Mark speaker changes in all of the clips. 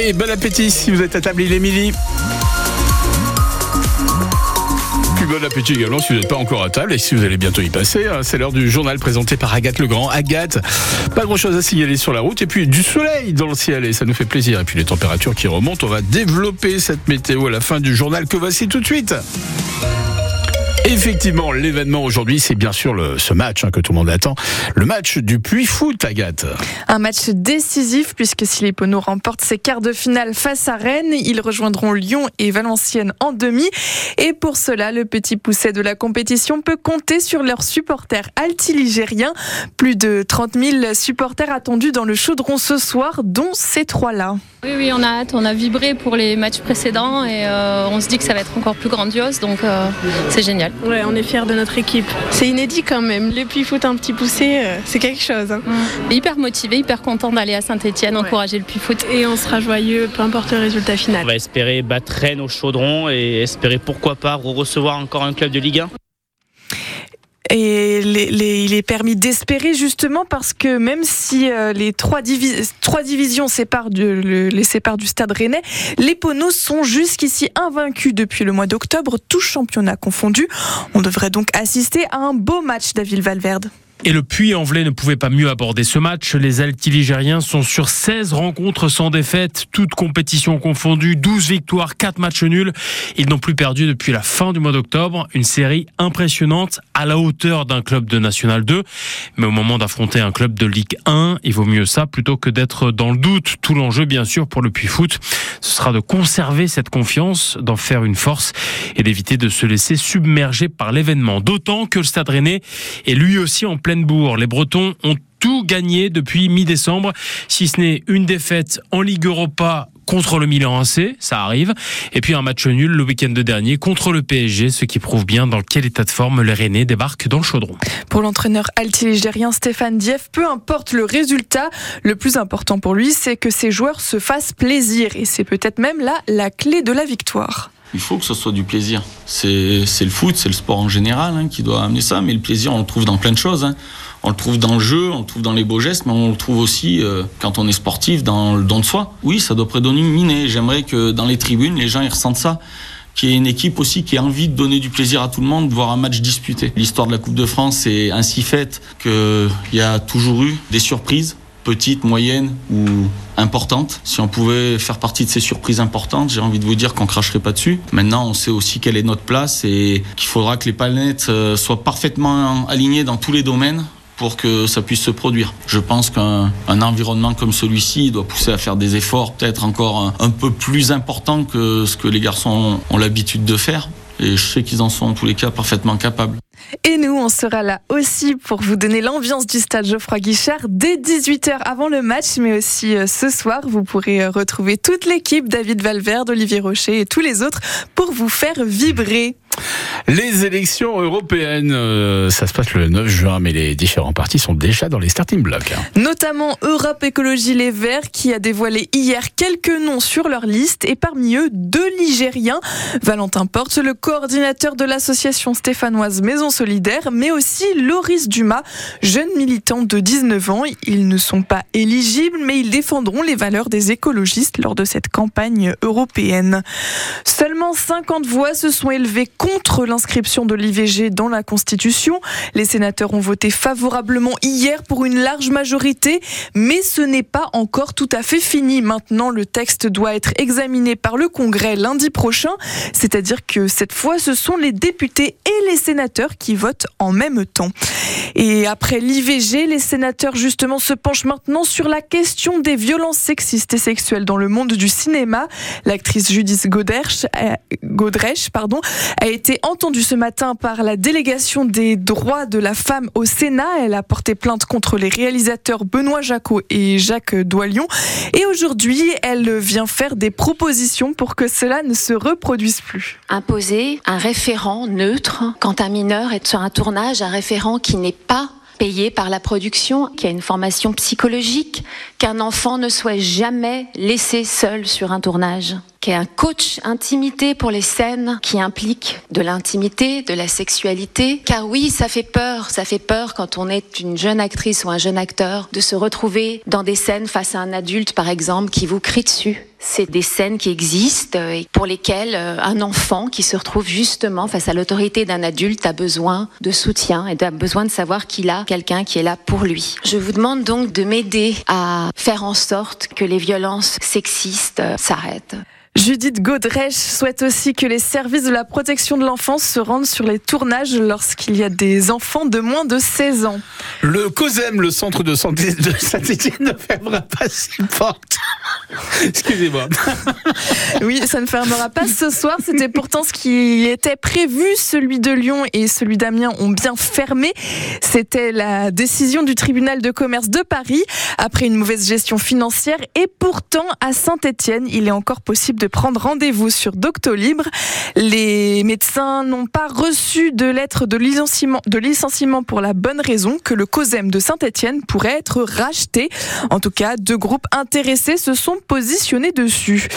Speaker 1: Allez, bon appétit si vous êtes à table, il est. Puis bon appétit également si vous n'êtes pas encore à table et si vous allez bientôt y passer. hein. C'est l'heure du journal présenté par Agathe Legrand. Agathe, pas grand chose à signaler sur la route et puis du soleil dans le ciel et ça nous fait plaisir. Et puis les températures qui remontent, on va développer cette météo à la fin du journal que voici tout de suite? Effectivement, l'événement aujourd'hui, c'est bien sûr le, ce match hein, que tout le monde attend. Le match du Puy Foot, Agathe.
Speaker 2: Un match décisif puisque si les Poneaux remportent ses quarts de finale face à Rennes, ils rejoindront Lyon et Valenciennes en demi. Et pour cela, le petit pousset de la compétition peut compter sur leurs supporters altiligériens. Plus de 30 000 supporters attendus dans le chaudron ce soir, dont ces trois-là.
Speaker 3: Oui, oui, on a hâte, on a vibré pour les matchs précédents et euh, on se dit que ça va être encore plus grandiose, donc euh, c'est génial.
Speaker 4: Ouais, on est fiers de notre équipe. C'est inédit quand même. Le Puy Foot un petit poussé, euh, c'est quelque chose. hein.
Speaker 3: Hyper motivé, hyper content d'aller à Saint-Etienne, encourager le Puy Foot.
Speaker 4: Et on sera joyeux, peu importe le résultat
Speaker 5: On
Speaker 4: final.
Speaker 5: va espérer battre Rennes au chaudron et espérer pourquoi pas recevoir encore un club de Ligue 1.
Speaker 2: Et il est permis d'espérer justement parce que même si euh, les trois, divi- trois divisions séparent du- le- les séparent du stade rennais, les Poneaux sont jusqu'ici invaincus depuis le mois d'octobre, tout championnat confondu. On devrait donc assister à un beau match d'Aville Valverde.
Speaker 6: Et le Puy-en-Velay ne pouvait pas mieux aborder ce match. Les Altiligériens sont sur 16 rencontres sans défaite, toutes compétitions confondues, 12 victoires, 4 matchs nuls. Ils n'ont plus perdu depuis la fin du mois d'octobre. Une série impressionnante à la hauteur d'un club de National 2. Mais au moment d'affronter un club de Ligue 1, il vaut mieux ça plutôt que d'être dans le doute. Tout l'enjeu, bien sûr, pour le Puy-Foot, ce sera de conserver cette confiance, d'en faire une force et d'éviter de se laisser submerger par l'événement. D'autant que le Stade Rennais est lui aussi en pleine Les Bretons ont tout gagné depuis mi-décembre, si ce n'est une défaite en Ligue Europa contre le Milan AC, ça arrive, et puis un match nul le week-end de dernier contre le PSG, ce qui prouve bien dans quel état de forme les Rennais débarquent dans le chaudron.
Speaker 2: Pour l'entraîneur altiligérien Stéphane Dieff, peu importe le résultat, le plus important pour lui, c'est que ses joueurs se fassent plaisir. Et c'est peut-être même là la clé de la victoire.
Speaker 7: Il faut que ce soit du plaisir. C'est le foot, c'est le sport en général hein, qui doit amener ça, mais le plaisir, on le trouve dans plein de choses. hein. On le trouve dans le jeu, on le trouve dans les beaux gestes, mais on le trouve aussi euh, quand on est sportif, dans le don de soi. Oui, ça doit prédominer. J'aimerais que dans les tribunes, les gens ressentent ça. Qu'il y ait une équipe aussi qui ait envie de donner du plaisir à tout le monde, de voir un match disputé. L'histoire de la Coupe de France est ainsi faite qu'il y a toujours eu des surprises petites, moyennes ou importantes. Si on pouvait faire partie de ces surprises importantes, j'ai envie de vous dire qu'on cracherait pas dessus. Maintenant, on sait aussi quelle est notre place et qu'il faudra que les planètes euh, soient parfaitement alignées dans tous les domaines pour que ça puisse se produire. Je pense qu'un un environnement comme celui-ci doit pousser à faire des efforts peut-être encore un, un peu plus importants que ce que les garçons ont l'habitude de faire. Et je sais qu'ils en sont en tous les cas parfaitement capables.
Speaker 2: Et nous, on sera là aussi pour vous donner l'ambiance du stade Geoffroy Guichard dès 18h avant le match, mais aussi euh, ce soir, vous pourrez euh, retrouver toute l'équipe, David Valverde, Olivier Rocher et tous les autres pour vous faire vibrer.
Speaker 1: Les élections européennes, euh, ça se passe le 9 juin, mais les différents partis sont déjà dans les starting blocks. hein.
Speaker 2: Notamment Europe Écologie Les Verts qui a dévoilé hier quelques noms sur leur liste et parmi eux deux Ligériens. Valentin Porte, le coordinateur de l'association stéphanoise Maison Solidaire, mais aussi Loris Dumas, jeune militant de 19 ans. Ils ne sont pas éligibles, mais ils défendront les valeurs des écologistes lors de cette campagne européenne. Seulement 50 voix se sont élevées contre l'inscription de l'IVG dans la Constitution. Les sénateurs ont voté favorablement hier pour une large majorité, mais ce n'est pas encore tout à fait fini. Maintenant, le texte doit être examiné par le Congrès lundi prochain, c'est-à-dire que cette fois, ce sont les députés et les sénateurs qui votent en même temps. Et après l'IVG, les sénateurs justement se penchent maintenant sur la question des violences sexistes et sexuelles dans le monde du cinéma. L'actrice Judith Godrèche, euh, Godrèche pardon, a été entendue ce matin par la délégation des droits de la femme au Sénat. Elle a porté plainte contre les réalisateurs Benoît Jacot et Jacques Doilion. Et aujourd'hui, elle vient faire des propositions pour que cela ne se reproduise plus.
Speaker 8: imposer un référent neutre quand un mineur est sur un tournage, un référent qui n'est pas payé par la production, qui a une formation psychologique, qu'un enfant ne soit jamais laissé seul sur un tournage, qui ait un coach intimité pour les scènes qui impliquent de l'intimité, de la sexualité. Car oui, ça fait peur, ça fait peur quand on est une jeune actrice ou un jeune acteur de se retrouver dans des scènes face à un adulte, par exemple, qui vous crie dessus C'est des scènes qui existent et pour lesquelles euh, un enfant qui se retrouve justement face à l'autorité d'un adulte a besoin de soutien et a besoin de savoir qu'il a quelqu'un qui est là pour lui. Je vous demande donc de m'aider à faire en sorte que les violences sexistes euh, s'arrêtent.
Speaker 2: Judith Godrèche souhaite aussi que les services de la protection de l'enfance se rendent sur les tournages lorsqu'il y a des enfants de moins de 16 ans.
Speaker 1: Le COSEM, le centre de santé de Saint-Etienne, ne fermera pas ses portes. Excusez-moi.
Speaker 2: Oui, ça ne fermera pas ce soir. C'était pourtant ce qui était prévu. Celui de Lyon et celui d'Amiens ont bien fermé. C'était la décision du tribunal de commerce de Paris après une mauvaise gestion financière. Et pourtant, à Saint-Etienne, il est encore possible de prendre rendez-vous sur Doctolib. Les médecins n'ont pas reçu de lettre de licenciement, de licenciement pour la bonne raison que le COSEM de Saint-Etienne pourrait être racheté. En tout cas, deux groupes intéressés se sont positionnés dessus.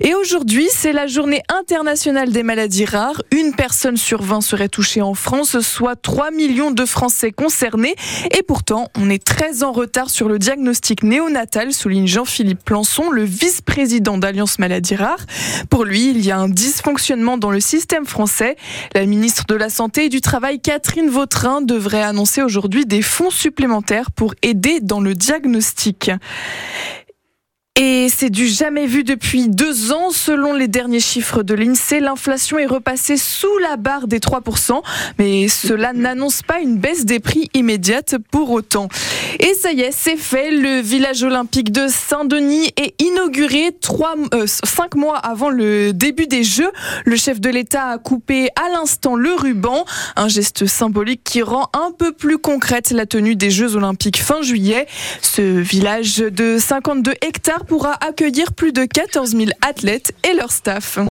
Speaker 2: Et aujourd'hui, c'est la journée internationale des maladies rares. Une personne sur 20 serait touchée en France, soit 3 millions de Français concernés. Et pourtant, on est très en retard sur le diagnostic néonatal, souligne Jean-Philippe Plançon, le vice-président d'Alliance Maladies Rares. Pour lui, il y a un dysfonctionnement dans le système français. La ministre de la Santé et du Travail, Catherine Vautrin, devrait annoncer aujourd'hui des fonds supplémentaires pour aider dans le diagnostic. Et c'est du jamais vu depuis deux ans. Selon les derniers chiffres de l'INSEE, l'inflation est repassée sous la barre des 3%, mais cela n'annonce pas une baisse des prix immédiate pour autant. Et ça y est, c'est fait. Le village olympique de Saint-Denis est inauguré trois, euh, cinq mois avant le début des Jeux. Le chef de l'État a coupé à l'instant le ruban, un geste symbolique qui rend un peu plus concrète la tenue des Jeux olympiques fin juillet. Ce village de 52 hectares pourra accueillir plus de 14 000 athlètes et leur staff.